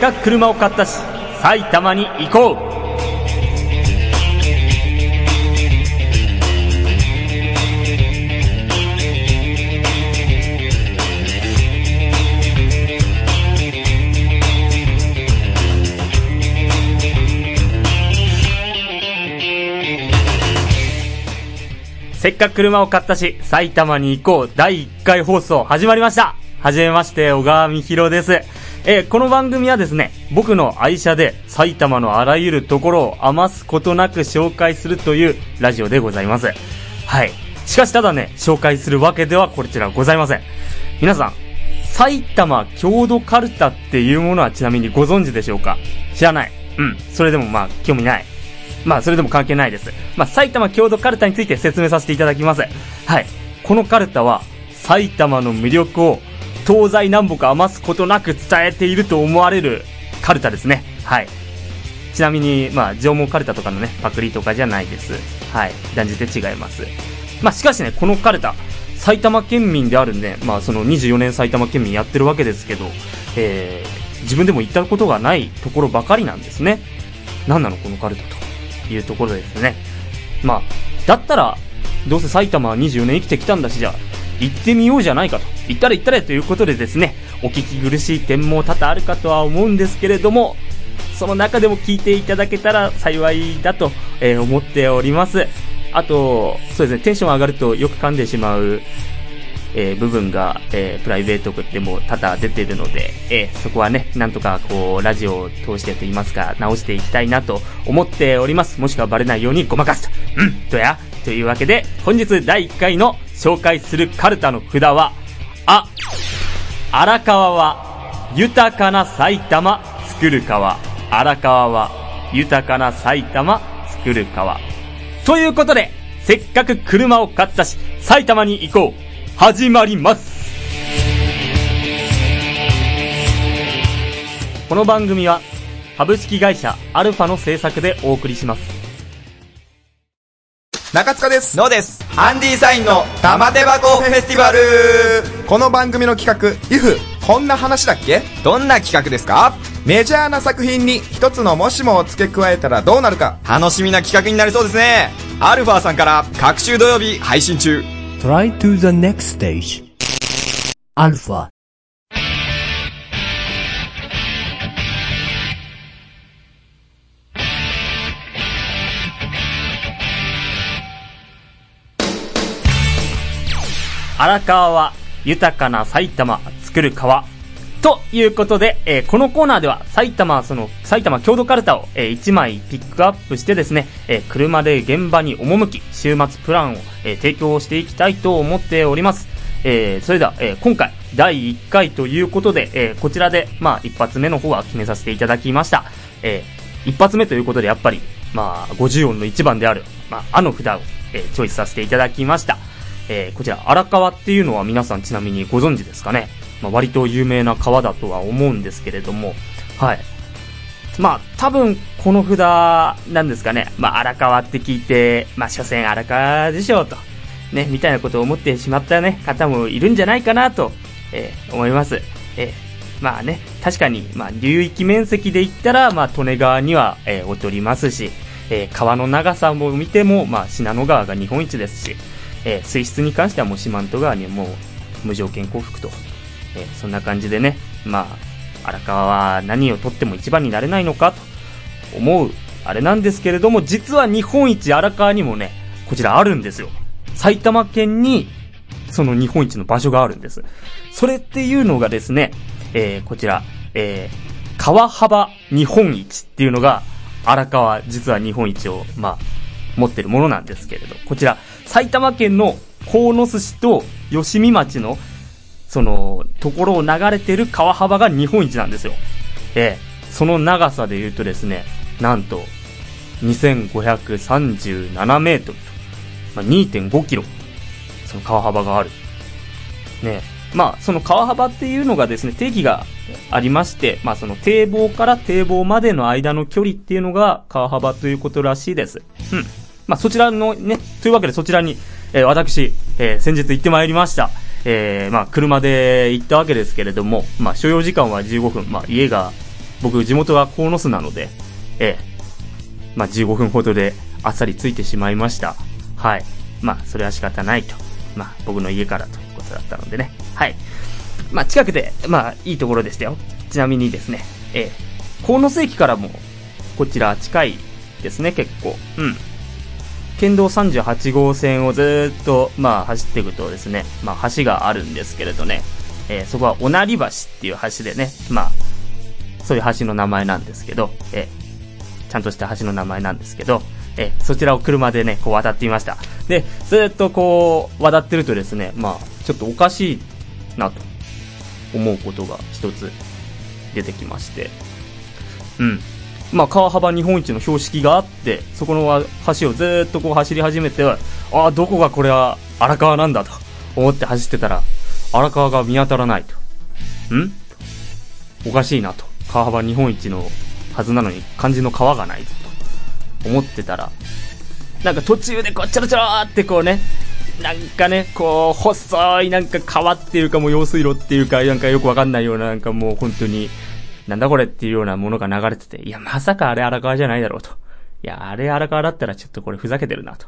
かく車を買ったし埼玉に行こう。せっかく車を買ったし、埼玉に行こう。第1回放送始まりました。はじめまして、小川美弘です。えー、この番組はですね、僕の愛車で埼玉のあらゆるところを余すことなく紹介するというラジオでございます。はい。しかしただね、紹介するわけではこちらございません。皆さん、埼玉郷土カルタっていうものはちなみにご存知でしょうか？知らない。うん。それでもまあ、興味ない。まあ、それでも関係ないです。まあ、埼玉郷土カルタについて説明させていただきます。はい。このカルタは、埼玉の魅力を東西南北余すことなく伝えていると思われるカルタですね。はい。ちなみに、まあ、縄文カルタとかのね、パクリとかじゃないです。はい。断じて違います。まあ、しかしね、このカルタ、埼玉県民であるんで、まあ、その24年埼玉県民やってるわけですけど、えー、自分でも行ったことがないところばかりなんですね。何なのこのカルタと。いうところですね。まあ、だったら、どうせ埼玉は24年生きてきたんだし、じゃあ、行ってみようじゃないかと。行ったら行ったらということでですね、お聞き苦しい点も多々あるかとは思うんですけれども、その中でも聞いていただけたら幸いだと、え、思っております。あと、そうですね、テンション上がるとよく噛んでしまう、えー、部分が、えー、プライベートでも多々出てるので、えー、そこはね、なんとかこう、ラジオを通してと言いますか、直していきたいなと思っております。もしくはバレないようにごまかすと。うん、とや。というわけで、本日第1回の紹介するカルタの札は、あ、荒川は豊かな埼玉作る川。荒川は豊かな埼玉作る川。ということで、せっかく車を買ったし、埼玉に行こう。始まりますこの番組は株式会社アルファの制作でお送りします中塚です。のです。ハンディサインの玉手箱フェスティバル。この番組の企画「IF こんな話だっけ?」どんな企画ですか？メジャーな作品に一つのもしもを付け加えたらどうなるか。楽しみな企画になりそうですね。アルファさんから各週土曜日配信中。Try to the next stage. Alpha. 荒川は豊かな埼玉作る川ということで、えー、このコーナーでは埼玉、その埼玉郷土カルタを、えー、1枚ピックアップしてですね、えー、車で現場に赴き、週末プランを、え提供していきたいと思っております。えそれでは、え今回第1回ということで、えこちらで、まあ、一発目の方は決めさせていただきました。え一発目ということでやっぱり、まあ、50音の1番である、まあ、あの札を、えチョイスさせていただきました。えこちら、荒川っていうのは皆さんちなみにご存知ですかねまあ、割と有名な川だとは思うんですけれども、はい。まあ、多分、この札、なんですかね、まあ、荒川って聞いて、まあ、所詮荒川でしょうと、ね、みたいなことを思ってしまったね、方もいるんじゃないかなと、えー、思います。えー、まあね、確かに、まあ、流域面積で言ったら、まあ、利根川には、えー、劣りますし、え、川の長さも見ても、まあ、信濃川が日本一ですし、えー、水質に関してはもう四万十川にもう無条件降伏とえー、そんな感じでね、まあ、荒川は何をとっても一番になれないのかと思う、あれなんですけれども、実は日本一荒川にもね、こちらあるんですよ。埼玉県に、その日本一の場所があるんです。それっていうのがですね、えー、こちら、えー、川幅日本一っていうのが、荒川、実は日本一を、まあ、持ってるものなんですけれど、こちら、埼玉県の鴻巣市と吉見町のその、ところを流れてる川幅が日本一なんですよ。えー、その長さで言うとですね、なんと、2537メートルと、まあ、2.5キロ、その川幅がある。ねまあ、その川幅っていうのがですね、定義がありまして、まあ、その堤防から堤防までの間の距離っていうのが川幅ということらしいです。うん。まあ、そちらのね、というわけでそちらに、えー、私、えー、先日行ってまいりました。えー、まあ、車で行ったわけですけれども、まあ、所要時間は15分、まあ、家が、僕地元は鴻巣なので、ええ、まあ15分ほどであっさり着いてしまいました。はい。まあそれは仕方ないと。まあ僕の家からということだったのでね。はい。まあ近くで、まあいいところでしたよ。ちなみにですね、ええ、鴻巣駅からもこちら近いですね、結構。うん。県道38号線をずっと、まあ、走っていくとですね、まあ、橋があるんですけれどね、えーそこはおなり橋っていう橋でね、まあ、そういう橋の名前なんですけど、えーちゃんとした橋の名前なんですけど、えーそちらを車でね、こう渡ってみました。で、ずっとこう、渡ってるとですね、まあ、ちょっとおかしいなと思うことが一つ出てきまして、うん。まあ、川幅日本一の標識があって、そこの橋をずっとこう走り始めて、ああ、どこがこれは荒川なんだと思って走ってたら、荒川が見当たらないと。ん？おかしいなと。川幅日本一のはずなのに漢字の川がないぞと思ってたら、なんか途中でこうちょろちょろってこうね、なんかね、こう、細いなんか川っていうかもう用水路っていうか、なんかよくわかんないようななんかもう本当に、なんだこれっていうようなものが流れてて、いや、まさかあれ荒川じゃないだろうと。いや、あれ荒川だったらちょっとこれふざけてるなと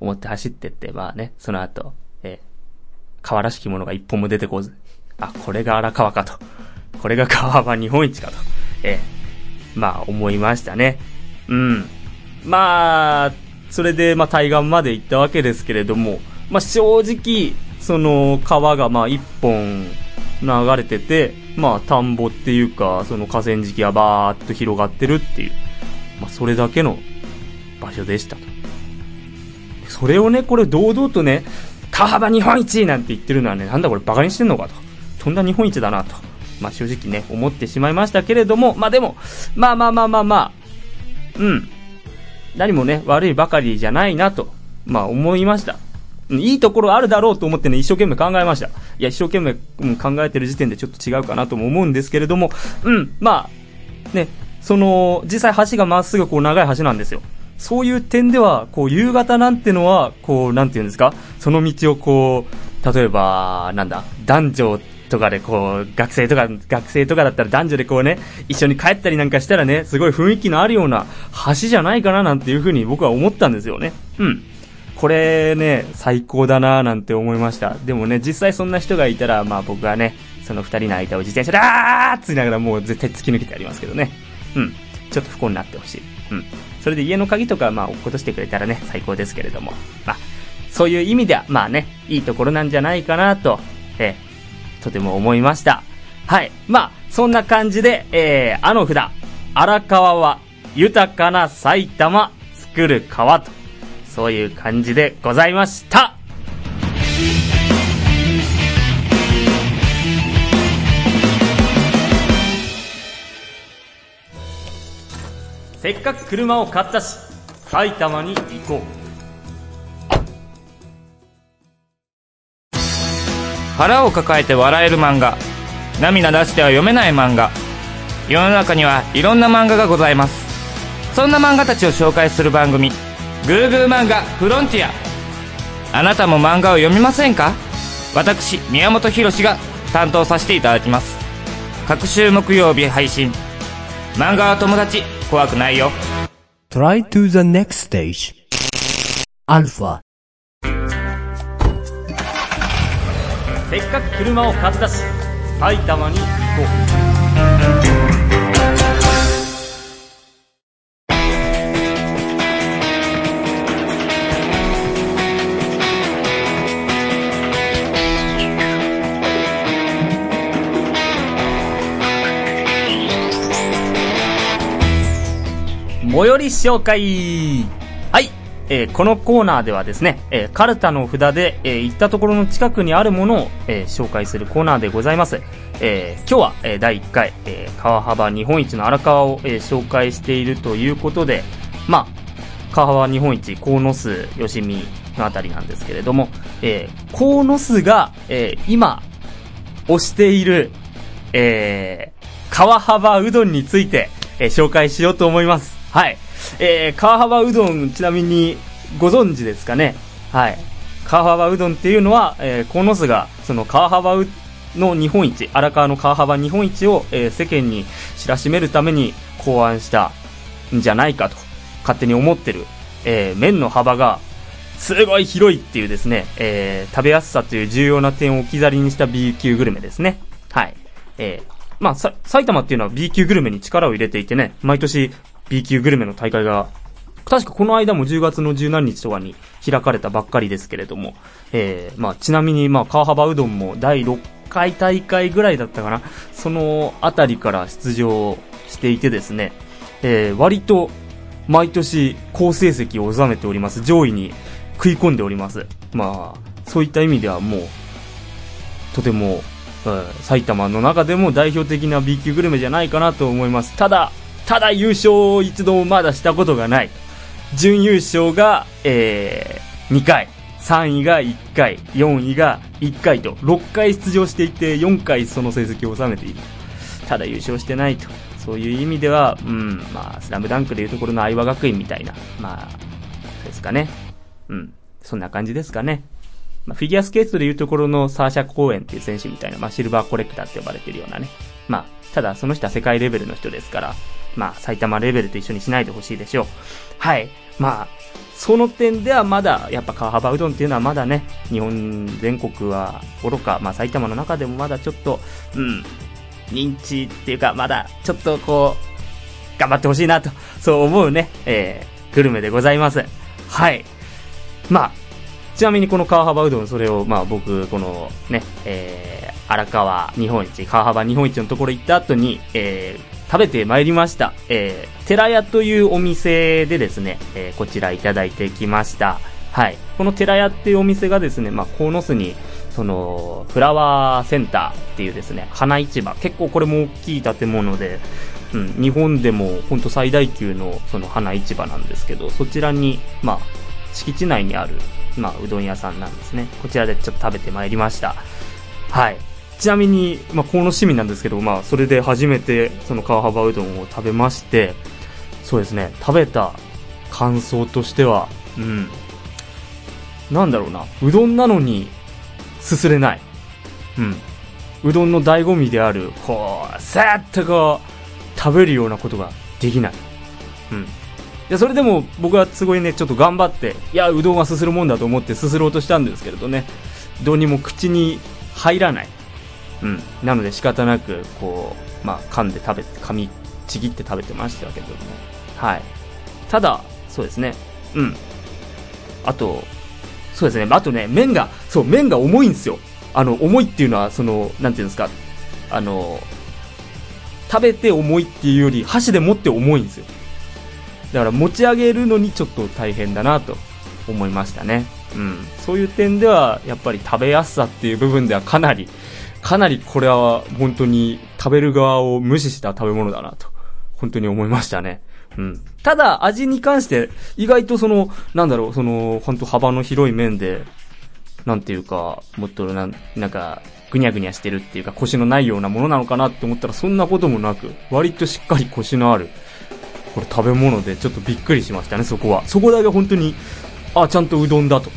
思って走ってって、まあね、その後、え川らしきものが一本も出てこず、あ、これが荒川かと。これが川幅日本一かと。えーまあ思いましたね。うん。まあ、それで、まあ対岸まで行ったわけですけれども、まあ正直、その川がまあ一本流れてて、まあ田んぼっていうか、その河川敷がバーっと広がってるっていう、まあそれだけの場所でしたと。それをね、これ堂々とね、川幅日本一なんて言ってるのはね、なんだこれバカにしてんのかと。とんだ日本一だなと。まあ正直ね、思ってしまいましたけれども、まあでも、まあまあまあまあまあ、うん。何もね、悪いばかりじゃないなと、まあ思いました。いいところあるだろうと思ってね、一生懸命考えました。いや、一生懸命、うん、考えてる時点でちょっと違うかなとも思うんですけれども、うん、まあ、ね、その、実際橋がまっすぐこう長い橋なんですよ。そういう点では、こう、夕方なんてのは、こう、なんていうんですか、その道をこう、例えば、なんだ、男女とかでこう、学生とか、学生とかだったら男女でこうね、一緒に帰ったりなんかしたらね、すごい雰囲気のあるような橋じゃないかななんていうふうに僕は思ったんですよね。うん。これね、最高だななんて思いました。でもね、実際そんな人がいたら、まあ僕はね、その二人の間を自転車で、あーっついながらもう絶対突き抜けてやりますけどね。うん。ちょっと不幸になってほしい。うん。それで家の鍵とか、まあ落っことしてくれたらね、最高ですけれども。まあ、そういう意味では、まあね、いいところなんじゃないかなと、えーとても思いました。はい。まあ、そんな感じで、えー、あの札、荒川は豊かな埼玉作る川と、そういう感じでございました。せっかく車を買ったし、埼玉に行こう。腹を抱えて笑える漫画涙出しては読めない漫画世の中にはいろんな漫画がございますそんな漫画たちを紹介する番組「グーグー漫画フロンティア」あなたも漫画を読みませんか？私宮本浩が担当させていただきます各週木曜日配信漫画は友達怖くないよ Try to the next stage. Alpha. せっかく車を買ったし、埼玉に行こう。紹介はい、えーこのコーナーではですね、えーカルタの札で、えー行ったところの近くにあるものを、えー紹介するコーナーでございます。えー今日は、えー第1回、えー川幅日本一の荒川を、えー紹介しているということで、まあ、川幅日本一、鴻巣、吉見のあたりなんですけれども、えー、鴻巣が、えー今、推している、えー、川幅うどんについて、えー紹介しようと思います。はい。えー、川幅うどん、ちなみに、ご存知ですかね？はい。川幅うどんっていうのは、えー、鴻巣が、その川幅うの日本一、荒川の川幅日本一を、えー世間に知らしめるために考案したんじゃないかと、勝手に思ってる、えー麺の幅が、すごい広いっていうですね、えー食べやすさという重要な点を置き去りにした B 級グルメですね。はい。えーまあ、さ、埼玉っていうのは B 級グルメに力を入れていてね、毎年 B 級グルメの大会が、確かこの間も10月の十何日とかに開かれたばっかりですけれども、えーまあ、ちなみに、まあ、川幅うどんも第6回大会ぐらいだったかな、そのあたりから出場していてですね、えー割と毎年好成績を収めております。上位に食い込んでおります。まあ、そういった意味ではもう、とても、うん埼玉の中でも代表的な B 級グルメじゃないかなと思います。ただ、ただ優勝を一度もまだしたことがない。準優勝が、えー、2回。3位が1回、4位が1回と、6回出場していて、4回その成績を収めている。ただ優勝してないと。そういう意味では、うん、まあ、スラムダンクでいうところの相葉学院みたいな、まあ、ですかね。うん、そんな感じですかね。まあ、フィギュアスケートでいうところのサーシャ・コーエンっていう選手みたいな、まあ、シルバーコレクターって呼ばれてるようなね。まあ、ただその人は世界レベルの人ですから、まあ、埼玉レベルと一緒にしないでほしいでしょう。はい。まあ、その点ではまだ、やっぱ川幅うどんっていうのはまだね、日本全国は愚か、まあ埼玉の中でもまだちょっと、うん、認知っていうか、まだちょっとこう、頑張ってほしいなと、そう思うね、えー、グルメでございます。はい。まあ、ちなみにこの川幅うどん、それを、まあ僕、このね、えー、荒川日本一、川幅日本一のところ行った後に、えー、食べてまいりました。えー、寺屋というお店でですね、えー、こちらいただいてきました。はい。この寺屋っていうお店がですね、まあ、鴻巣に、その、フラワーセンターっていうですね、花市場。結構これも大きい建物で、うん、日本でも本当最大級のその花市場なんですけど、そちらに、まあ、敷地内にある、まあ、うどん屋さんなんですね。こちらでちょっと食べてまいりました。はい。ちなみに、まあ、この市民なんですけど、まあ、それで初めて、その川幅うどんを食べまして、そうですね、食べた感想としては、うん。なんだろうな、うどんなのに、すすれない。うん。うどんの醍醐味である、こう、さっとこう、食べるようなことができない。うん。で、それでも僕はすごいね、ちょっと頑張って、いや、うどんはすするもんだと思ってすすろうとしたんですけれどね、どうにも口に入らない。うん。なので仕方なく、こう、まあ、噛んで食べて、噛みちぎって食べてましたけども。はい。ただ、そうですね。うん。あと、そうですね。あとね、麺が、そう、麺が重いんですよ。あの、重いっていうのは、その、なんていうんですか、あの、食べて重いっていうより、箸で持って重いんですよ。だから持ち上げるのにちょっと大変だなと思いましたね。うん。そういう点では、やっぱり食べやすさっていう部分ではかなり、かなりこれは本当に食べる側を無視した食べ物だなと、本当に思いましたね。うん。ただ、味に関して、意外とその、なんだろう、その、本当幅の広い面で、なんていうか、もっとなん、なんか、ぐにゃぐにゃしてるっていうか、腰のないようなものなのかなって思ったら、そんなこともなく、割としっかり腰のある、これ食べ物でちょっとびっくりしましたね、そこは。そこだけ本当に、あ、ちゃんとうどんだと。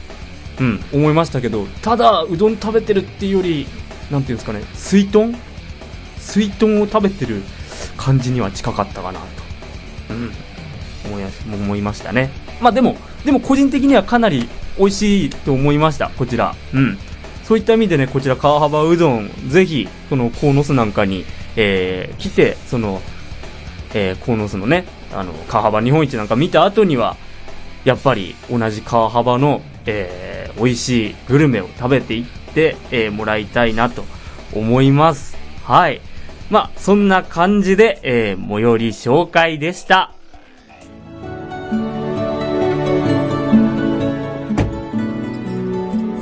うん、思いましたけど、ただ、うどん食べてるっていうより、なんていうんですかね、水豚？水豚を食べてる感じには近かったかなと。うん。思い思いましたね。まあでも、でも個人的にはかなり美味しいと思いました、こちら。うん。そういった意味でね、こちら川幅うどん、ぜひ、その、鴻巣なんかに、えー、来て、その、えー、鴻巣のね、あの、川幅日本一なんか見た後には、やっぱり同じ川幅の、えー、美味しいグルメを食べていって、えー、もらいたいなと思います。はい。まあ、そんな感じで、えー、最寄り紹介でした。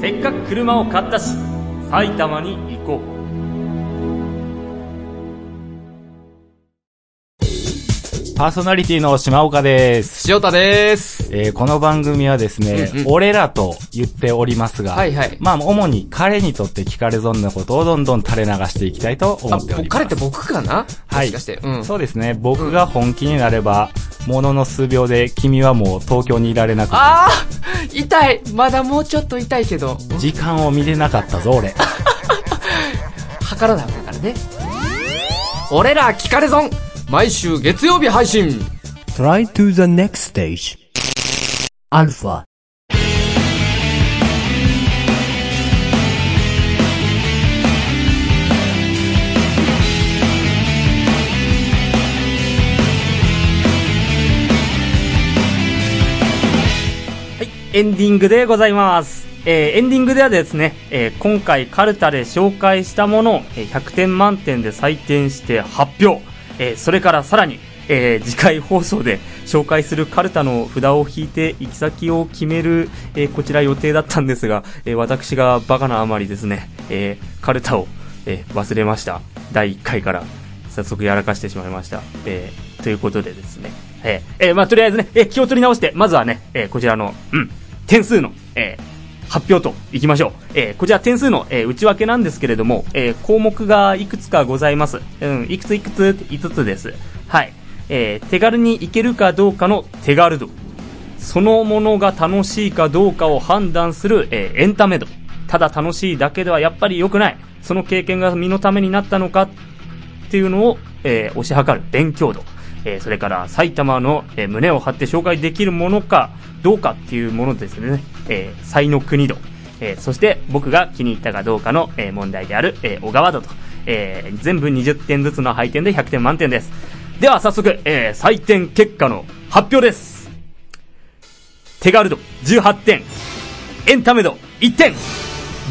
せっかく車を買ったし、埼玉に行こう。パーソナリティの島岡です。塩田です。えーこの番組はですね、うんうん俺らと言っておりますが、はいはいまあ、主に彼にとって聞かれ損なことをどんどん垂れ流していきたいと思あ、っております。彼って僕かな？はいもしかして。うん。そうですね。僕が本気になれば、ものの数秒で君はもう東京にいられなくて、あー痛いまだもうちょっと痛いけど。時間を見れなかったぞ、俺。測らないわけだからね。俺ら聞かれ損毎週月曜日配信 Try to the next stage. Alpha. はい、エンディングでございます。えーエンディングではですね、えー今回カルタで紹介したものをえー100点満点で採点して発表。えーそれからさらに、えー次回放送で紹介するカルタの札を引いて行き先を決める、えーこちら予定だったんですが、えー私がバカなあまりですね、えーカルタを、えー忘れました。第1回から早速やらかしてしまいました。えーということでですね、えーえーまあ、とりあえずね、えー気を取り直して、まずはね、えーこちらの、うん、点数の、えー発表といきましょう。えーこちら点数の、えー内訳なんですけれども、えー項目がいくつかございます。うん、いくついくつ5つです。はい。えー手軽にいけるかどうかの手軽度。そのものが楽しいかどうかを判断する、えーエンタメ度。ただ楽しいだけではやっぱり良くない。その経験が身のためになったのかっていうのを、えー推し量る勉強度。えーそれから埼玉の、えー胸を張って紹介できるものかどうかっていうものですね。えー才の国度。えーそして僕が気に入ったかどうかの、えー問題である、えー小川度と。えー全部20点ずつの配点で100点満点です。では早速、えー採点結果の発表です。手軽度18点。エンタメ度1点。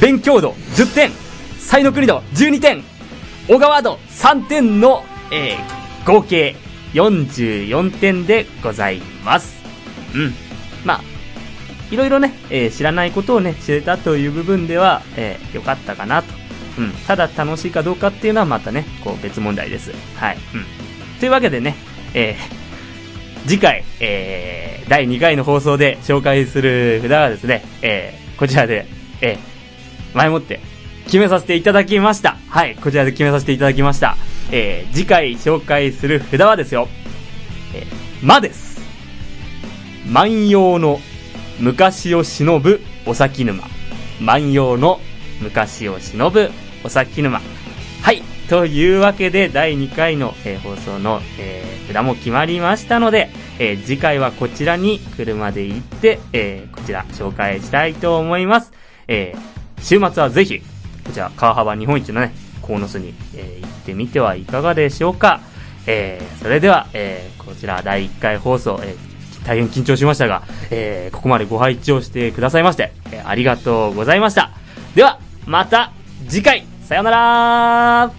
勉強度10点。才の国度12点。小川度3点の、えー合計44点でございます。うん。まあ、いろいろね、えー知らないことをね、知れたという部分では、えー、よかったかなと。うん。ただ楽しいかどうかっていうのはまたね、こう別問題です。はい。うん。というわけでね、えー次回、えー第2回の放送で紹介する札はですね、えーこちらで、えー前もって決めさせていただきました。はい、こちらで決めさせていただきました。えー次回紹介する札はですよ、えー、まです。万葉の昔を忍ぶお先沼。万葉の昔を忍ぶお先沼。はい。というわけで、第2回の、えー放送の、えー札も決まりましたので、えー次回はこちらに車で行って、えーこちら紹介したいと思います。えー週末はぜひ、こちら川幅日本一のね、鴻巣に、えー行ってみてはいかがでしょうか。えーそれでは、えーこちら第1回放送、えー大変緊張しましたが、えーここまでご配置をしてくださいまして、えーありがとうございました。では、また次回、さようなら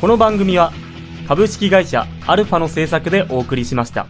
この番組は株式会社アルファの制作でお送りしました。